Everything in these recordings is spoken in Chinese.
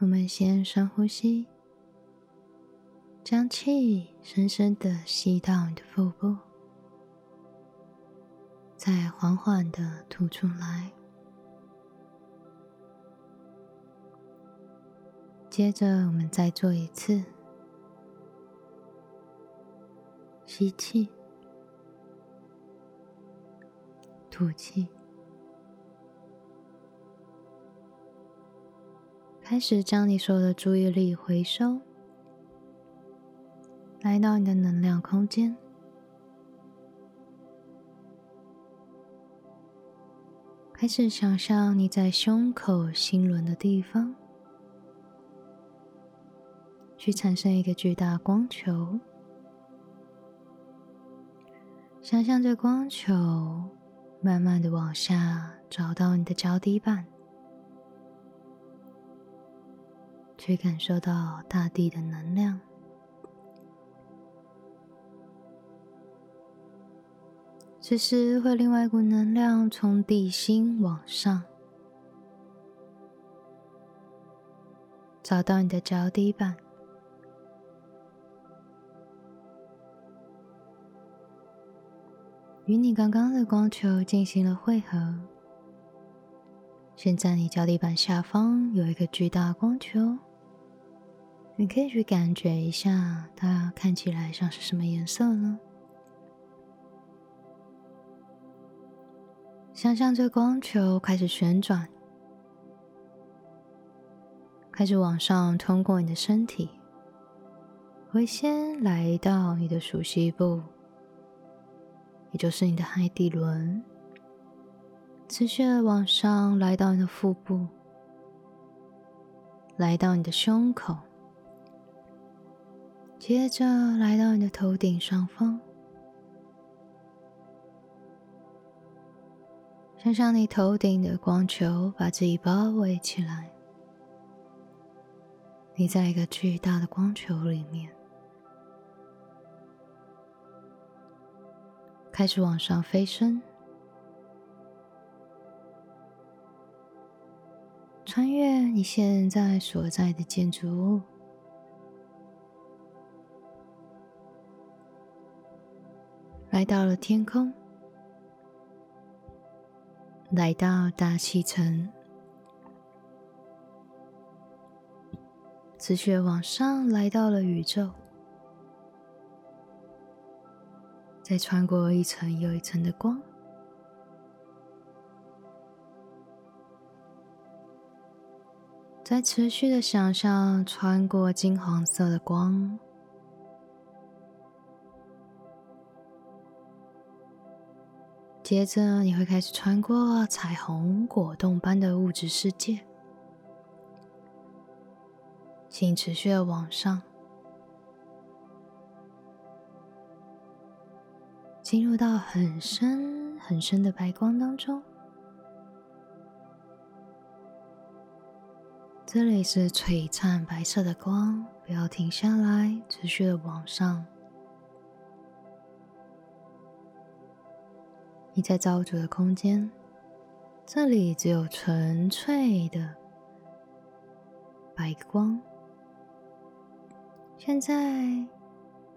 我们先深呼吸，将气深深的吸到你的腹部，再缓缓的吐出来。接着，我们再做一次吸气，吐气。开始将你所有的注意力回收，来到你的能量空间。开始想象你在胸口心轮的地方，去产生一个巨大光球。想象这光球慢慢的往下找到你的脚底板。去感受到大地的能量。此时，会另外一股能量从地心往上，找到你的脚底板，与你刚刚的光球进行了汇合。现在，你脚底板下方有一个巨大光球。你可以去感觉一下，它看起来像是什么颜色呢？想象这光球开始旋转，开始往上通过你的身体，会先来到你的属膝部，也就是你的海底轮，持续往上来到你的腹部，来到你的胸口。接着来到你的头顶上方，想象你头顶的光球把自己包围起来，你在一个巨大的光球里面，开始往上飞升，穿越你现在所在的建筑物。来到了天空，来到大气层，持续往上，来到了宇宙，再穿过一层又一层的光，在持续的想象穿过金黄色的光。接着，你会开始穿过彩虹果冻般的物质世界，请持续的往上，进入到很深很深的白光当中。这里是璀璨白色的光，不要停下来，持续的往上。你在造主的空间，这里只有纯粹的白光。现在，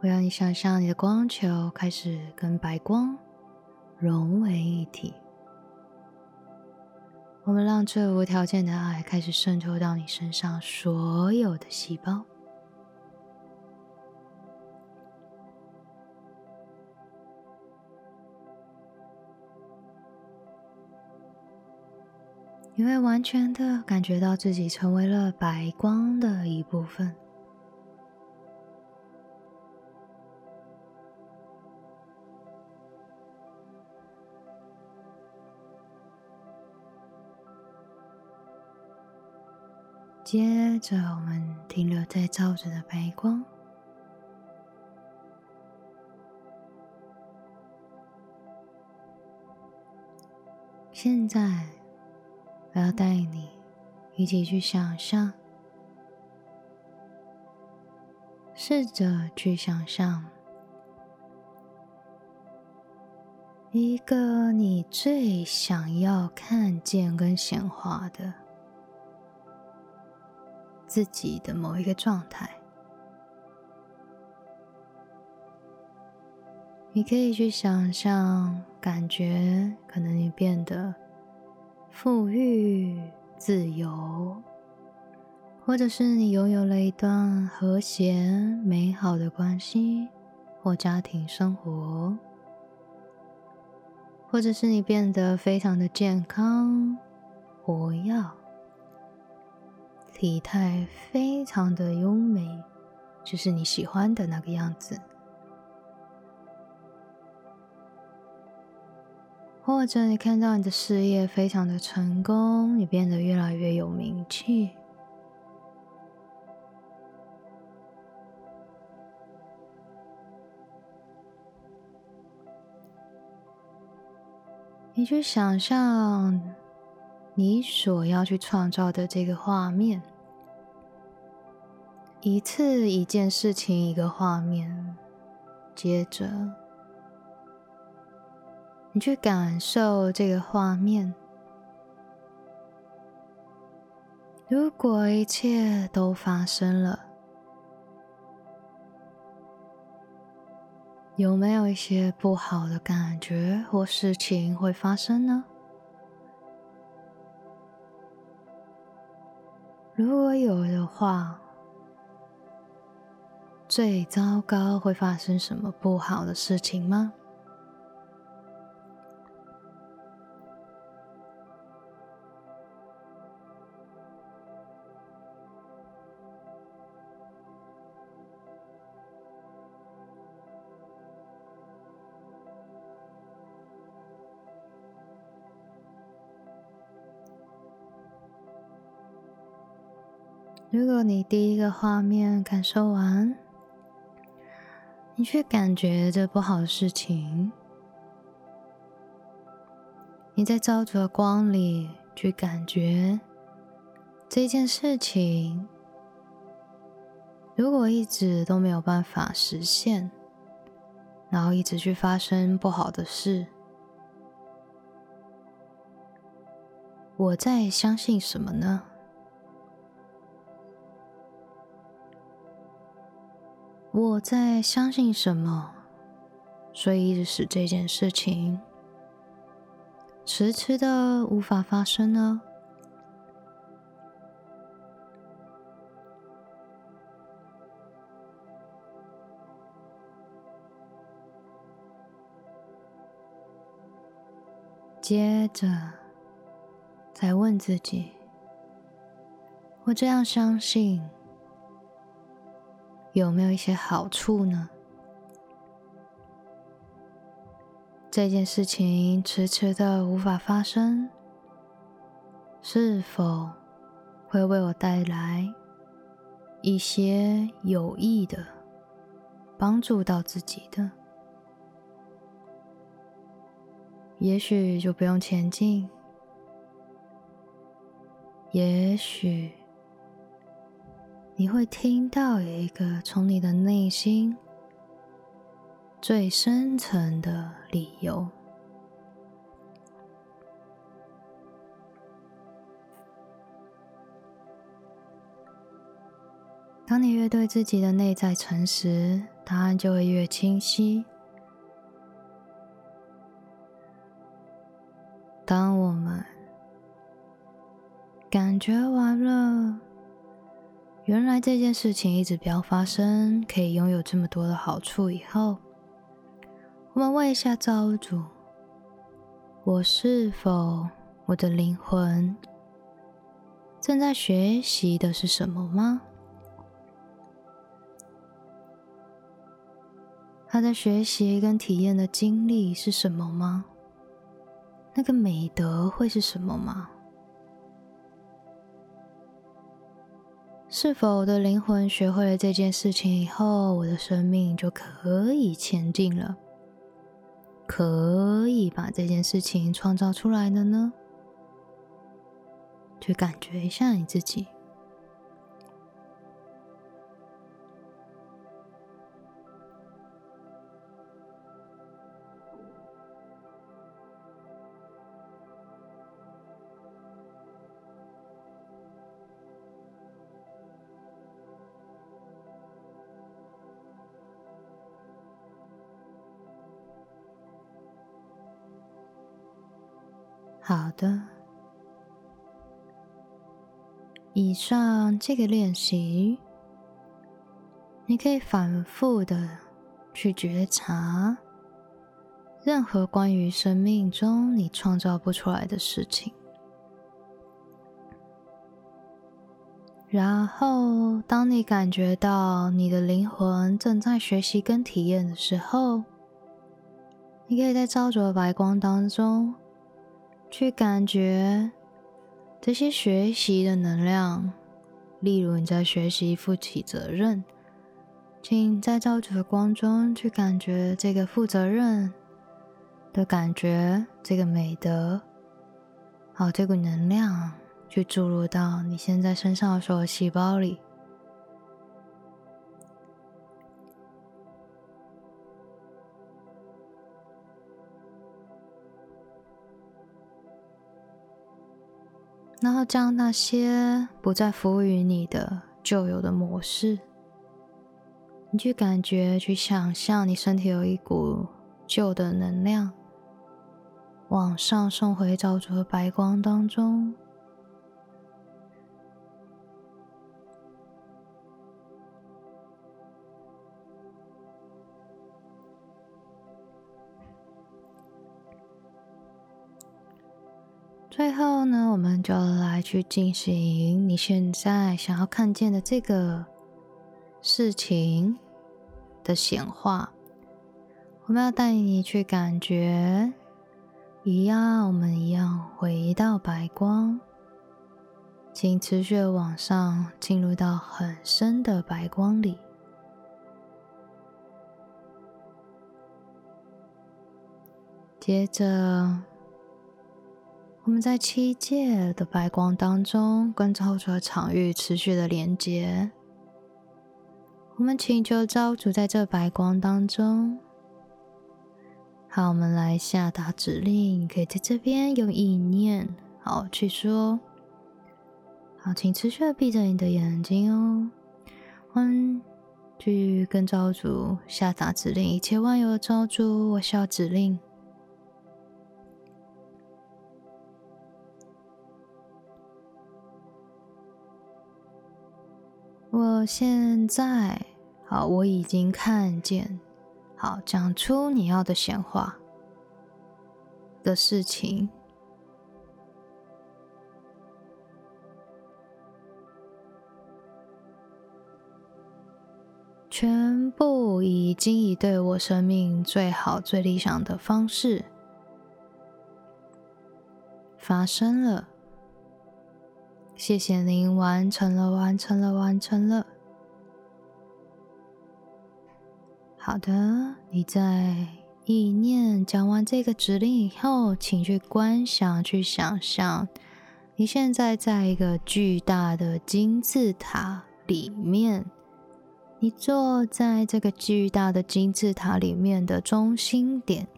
我要你想象你的光球开始跟白光融为一体。我们让这无条件的爱开始渗透到你身上所有的细胞。你会完全的感觉到自己成为了白光的一部分。接着，我们停留在照着的白光。现在。我要带你一起去想象，试着去想象一个你最想要看见跟显化的自己的某一个状态。你可以去想象，感觉可能你变得富裕、自由，或者是你拥有了一段和谐、美好的关系或家庭生活。或者是你变得非常的健康、活跃，体态非常的优美，就是你喜欢的那个样子。或者你看到你的事业非常的成功，你变得越来越有名气。你去想象你所要去创造的这个画面，一次一件事情一个画面，接着你去感受这个画面。如果一切都发生了。有没有一些不好的感觉或事情会发生呢？如果有的话，最糟糕会发生什么不好的事情吗？你第一个画面感受完，你却感觉这不好的事情，你在照着光里去感觉这件事情，如果一直都没有办法实现，然后一直去发生不好的事，我在相信什么呢？我在相信什么，所以一直使这件事情迟迟的无法发生呢？接着再问自己：我这样相信。有没有一些好处呢？这件事情迟迟的无法发生，是否会为我带来一些有益的帮助到自己的？也许就不用前进，也许。你会听到一个从你的内心最深层的理由。当你越对自己的内在诚实，答案就会越清晰。当我们感觉完了。原来这件事情一直不要发生，可以拥有这么多的好处。以后，我们问一下造物主：我是否我的灵魂正在学习的是什么吗？他在学习跟体验的经历是什么吗？那个美德会是什么吗？是否我的灵魂学会了这件事情以后，我的生命就可以前进了？可以把这件事情创造出来的呢？去感觉一下你自己。上这个练习，你可以反复的去觉察任何关于生命中你创造不出来的事情。然后，当你感觉到你的灵魂正在学习跟体验的时候，你可以在照着白光当中去感觉。这些学习的能量，例如你在学习负起责任，请在照着的光中去感觉这个负责任的感觉，这个美德，好，这股能量去注入到你现在身上的所有细胞里。然后将那些不再服务于你的旧有的模式，你去感觉、去想象，你身体有一股旧的能量往上送回照着白光当中。最后呢，我们就来去进行你现在想要看见的这个事情的显化。我们要带你去感觉一样，我们一样回到白光，请持续往上进入到很深的白光里，接着。我们在七界的白光当中，跟造主的场域持续的连接。我们请求造主在这白光当中。好，我们来下达指令，可以在这边用意念好去说。好，请持续的闭着你的眼睛哦。嗯，去跟造主下达指令，一切万有的造主，我需要指令。我现在好，我已经看见。好，讲出你要的显化的事情，全部已经以对我生命最好、最理想的方式发生了。谢谢您，完成了，完成了，完成了。好的，你在意念讲完这个指令以后，请去观想，去想象，你现在在一个巨大的金字塔里面，你坐在这个巨大的金字塔里面的中心点。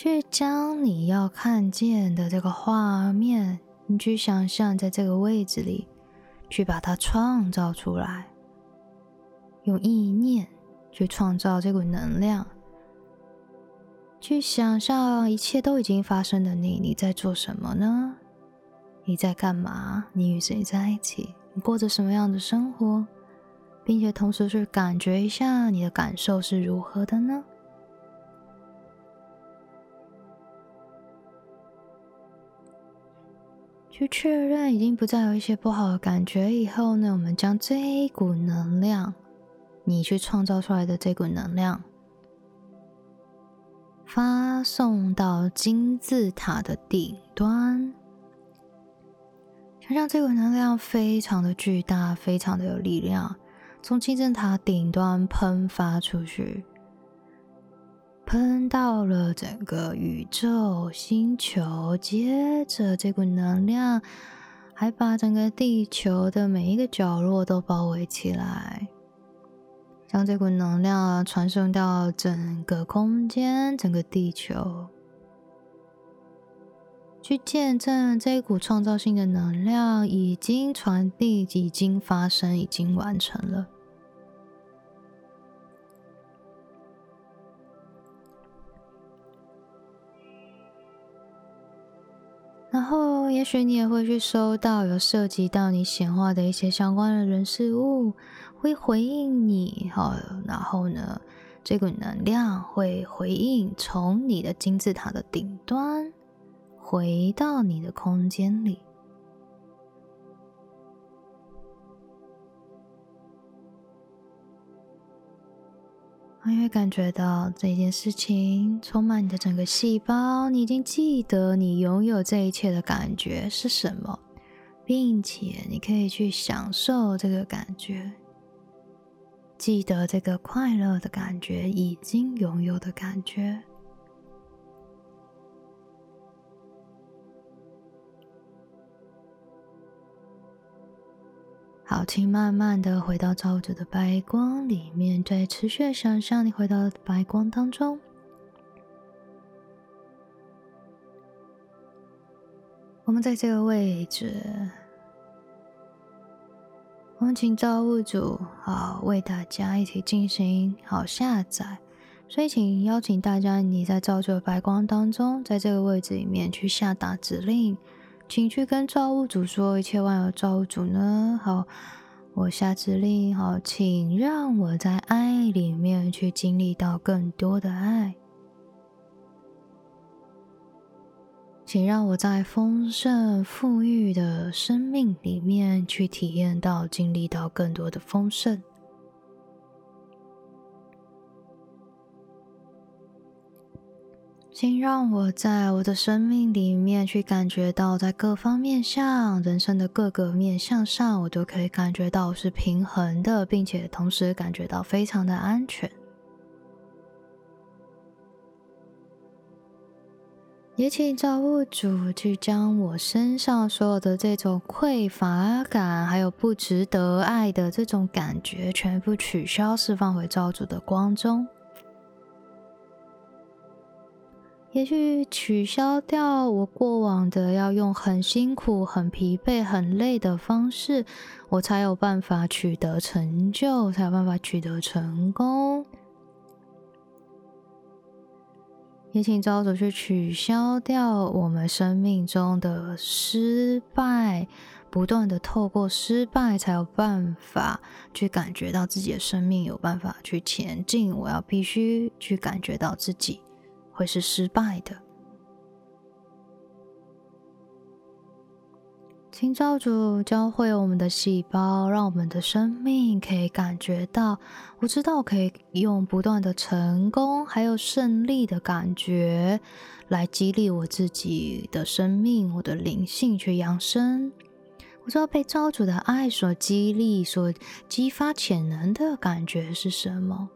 去将你要看见的这个画面，你去想象在这个位置里，去把它创造出来，用意念去创造这股能量，去想象一切都已经发生的你，你在做什么呢？你在干嘛？你与谁在一起？你过着什么样的生活？并且同时去感觉一下你的感受是如何的呢？去确认已经不再有一些不好的感觉以后呢，我们将这一股能量，你去创造出来的这股能量，发送到金字塔的顶端。想象这股能量非常的巨大，非常的有力量，从金字塔顶端喷发出去。喷到了整个宇宙星球，接着这股能量还把整个地球的每一个角落都包围起来，将这股能量传送到整个空间、整个地球，去见证这股创造性的能量已经传递、已经发生、已经完成了。然后，也许你也会去收到有涉及到你显化的一些相关的人事物，会回应你。好，然后呢，这股能量会回应，从你的金字塔的顶端回到你的空间里。你会感觉到这件事情充满你的整个细胞，你已经记得你拥有这一切的感觉是什么，并且你可以去享受这个感觉，记得这个快乐的感觉，已经拥有的感觉。好，请慢慢的回到造物主的白光里面，再持续想象你回到白光当中。我们在这个位置，我们请造物主好为大家一起进行好下载，所以请邀请大家你在造物主的白光当中，在这个位置里面去下达指令。请去跟造物主说，一切万有造物主呢？好，我下指令，好，请让我在爱里面去经历到更多的爱，请让我在丰盛富裕的生命里面去体验到、经历到更多的丰盛。请让我在我的生命里面去感觉到，在各方面上，人生的各个面向上，我都可以感觉到是平衡的，并且同时感觉到非常的安全。也请造物主去将我身上所有的这种匮乏感，还有不值得爱的这种感觉，全部取消，释放回造物主的光中。也去取消掉我过往的要用很辛苦、很疲惫、很累的方式，我才有办法取得成就，才有办法取得成功。也请招主去取消掉我们生命中的失败，不断的透过失败才有办法去感觉到自己的生命有办法去前进。我要必须去感觉到自己。会是失败的。请照主教会我们的细胞，让我们的生命可以感觉到，我知道可以用不断的成功还有胜利的感觉，来激励我自己的生命，我的灵性去扬升。我知道被造主的爱所激励、所激发潜能的感觉是什么。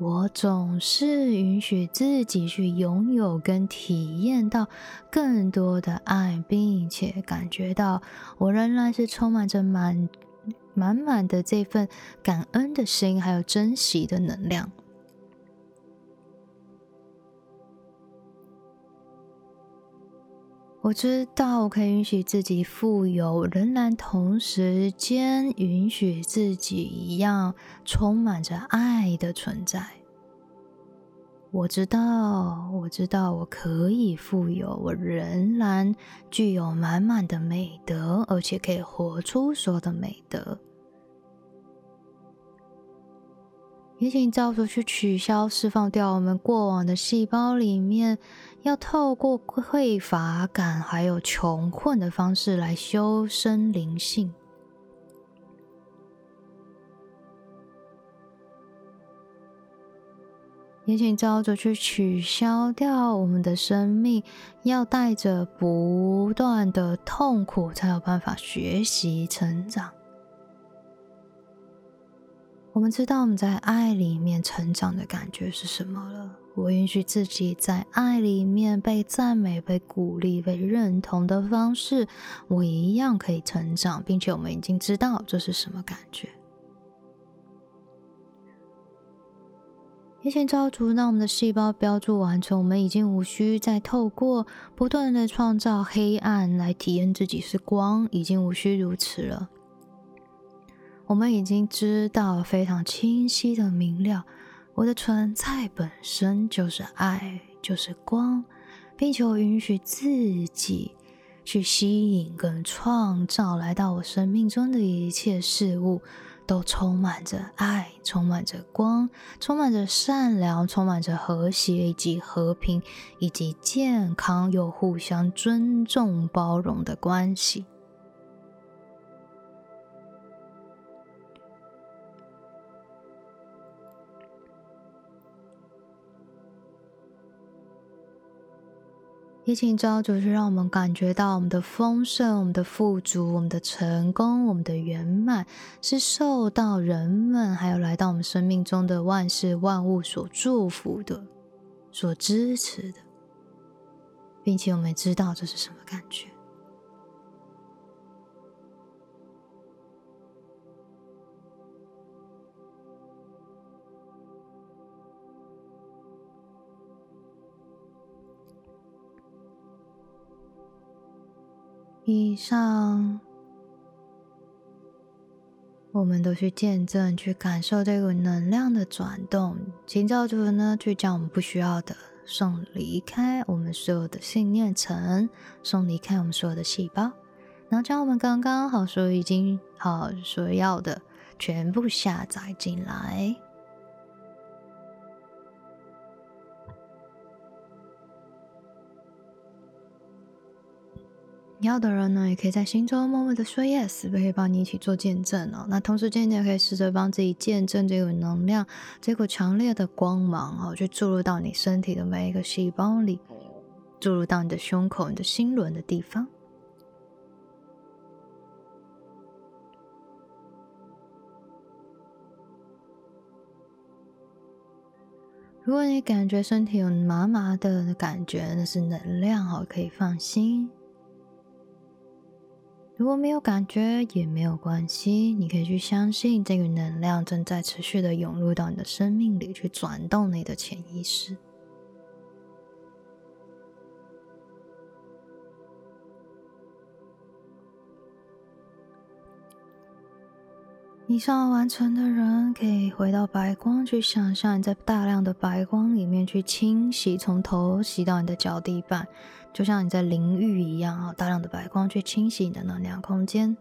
我总是允许自己去拥有跟体验到更多的爱，并且感觉到我仍然是充满着满满满的这份感恩的心，还有珍惜的能量。我知道我可以允许自己富有，仍然同时间允许自己一样充满着爱的存在。我知道，我知道我可以富有，我仍然具有满满的美德，而且可以活出所有的美德。也请造出去取消、释放掉我们过往的细胞里面。要透过匮乏感还有穷困的方式来修身灵性，也请照着去取消掉我们的生命，要带着不断的痛苦，才有办法学习成长。我们知道我们在爱里面成长的感觉是什么了。我允许自己在爱里面被赞美、被鼓励、被认同的方式，我一样可以成长，并且我们已经知道这是什么感觉。也请造主让我们的细胞标注完成，我们已经无需再透过不断的创造黑暗来体验自己是光，已经无需如此了。我们已经知道非常清晰的明了，我的存在本身就是爱，就是光，并且我允许自己去吸引跟创造来到我生命中的一切事物，都充满着爱，充满着光，充满着善良，充满着和谐以及和平，以及健康又互相尊重、包容的关系。也请造主去让我们感觉到我们的丰盛、我们的富足、我们的成功、我们的圆满，是受到人们还有来到我们生命中的万事万物所祝福的、所支持的，并且我们知道这是什么感觉。以上，我们都去见证、去感受这个能量的转动。请造主呢，去将我们不需要的送离开，我们所有的信念层送离开我们所有的细胞，然后将我们刚刚好所已经好所要的全部下载进来。你要的人呢，也可以在心中默默的说 yes，可以帮你一起做见证哦。那同时间，你也可以试着帮自己见证这股能量，这股强烈的光芒哦，去注入到你身体的每一个细胞里，注入到你的胸口、你的心轮的地方。如果你感觉身体有麻麻的感觉，那是能量哦，可以放心。如果没有感觉也没有关系，你可以去相信这个能量正在持续的涌入到你的生命里，去转动你的潜意识。你想要完成的人可以回到白光，去想象你在大量的白光里面去清洗，从头洗到你的脚底板。就像你在淋浴一样啊，大量的白光去清洗你的能量空间。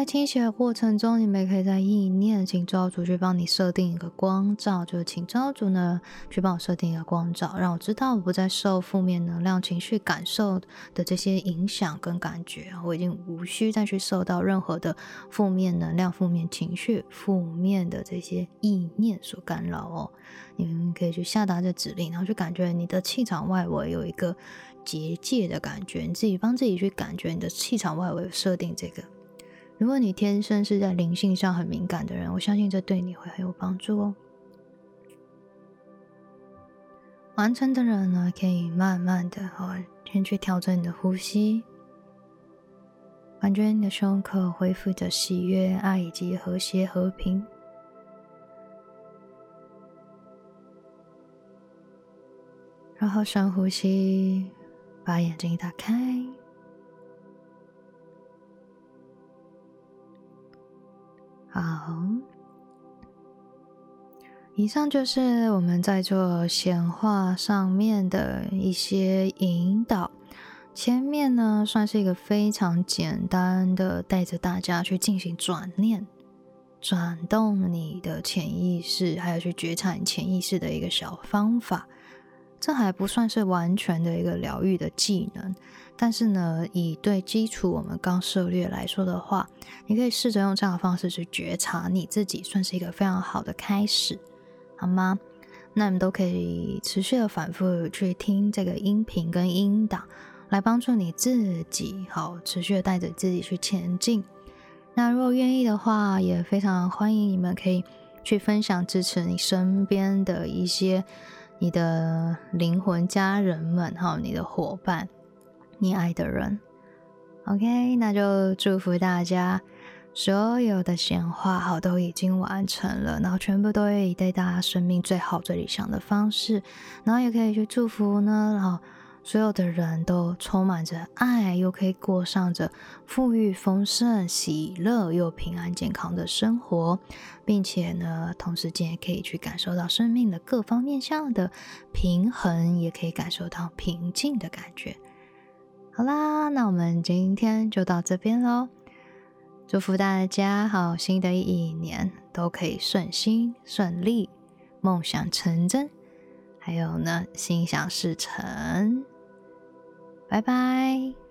在清洗的过程中，你们可以在意念，请造主去帮你设定一个光照，就请造主呢去帮我设定一个光照，让我知道我不再受负面能量、情绪感受的这些影响跟感觉，我已经无需再去受到任何的负面能量、负面情绪、负面的这些意念所干扰哦。你们可以去下达这指令，然后去感觉你的气场外围有一个结界的感觉，你自己帮自己去感觉你的气场外围设定这个。如果你天生是在灵性上很敏感的人，我相信这对你会很有帮助哦。完成的人呢，可以慢慢的哦，先去调整你的呼吸，感觉你的胸口恢复着喜悦、爱以及和谐、和平。然后深呼吸，把眼睛打开。好，以上就是我们在做显化上面的一些引导。前面呢，算是一个非常简单的，带着大家去进行转念、转动你的潜意识，还有去觉察你潜意识的一个小方法。这还不算是完全的一个疗愈的技能。但是呢，以对基础我们刚涉略来说的话，你可以试着用这样的方式去觉察你自己，算是一个非常好的开始，好吗？那你们都可以持续的反复去听这个音频跟音档，来帮助你自己，好持续的带着自己去前进。那如果愿意的话，也非常欢迎你们可以去分享支持你身边的一些你的灵魂家人们，哈，你的伙伴。你爱的人，OK，那就祝福大家，所有的显化好都已经完成了，然后全部都以对大家生命最好、最理想的方式，然后也可以去祝福呢，然后所有的人都充满着爱，又可以过上着富裕、丰盛、喜乐又平安、健康的生活，并且呢，同时间也可以去感受到生命的各方面向的平衡，也可以感受到平静的感觉。好啦，那我们今天就到这边喽。祝福大家，好新的一年都可以顺心顺利，梦想成真，还有呢，心想事成。拜拜。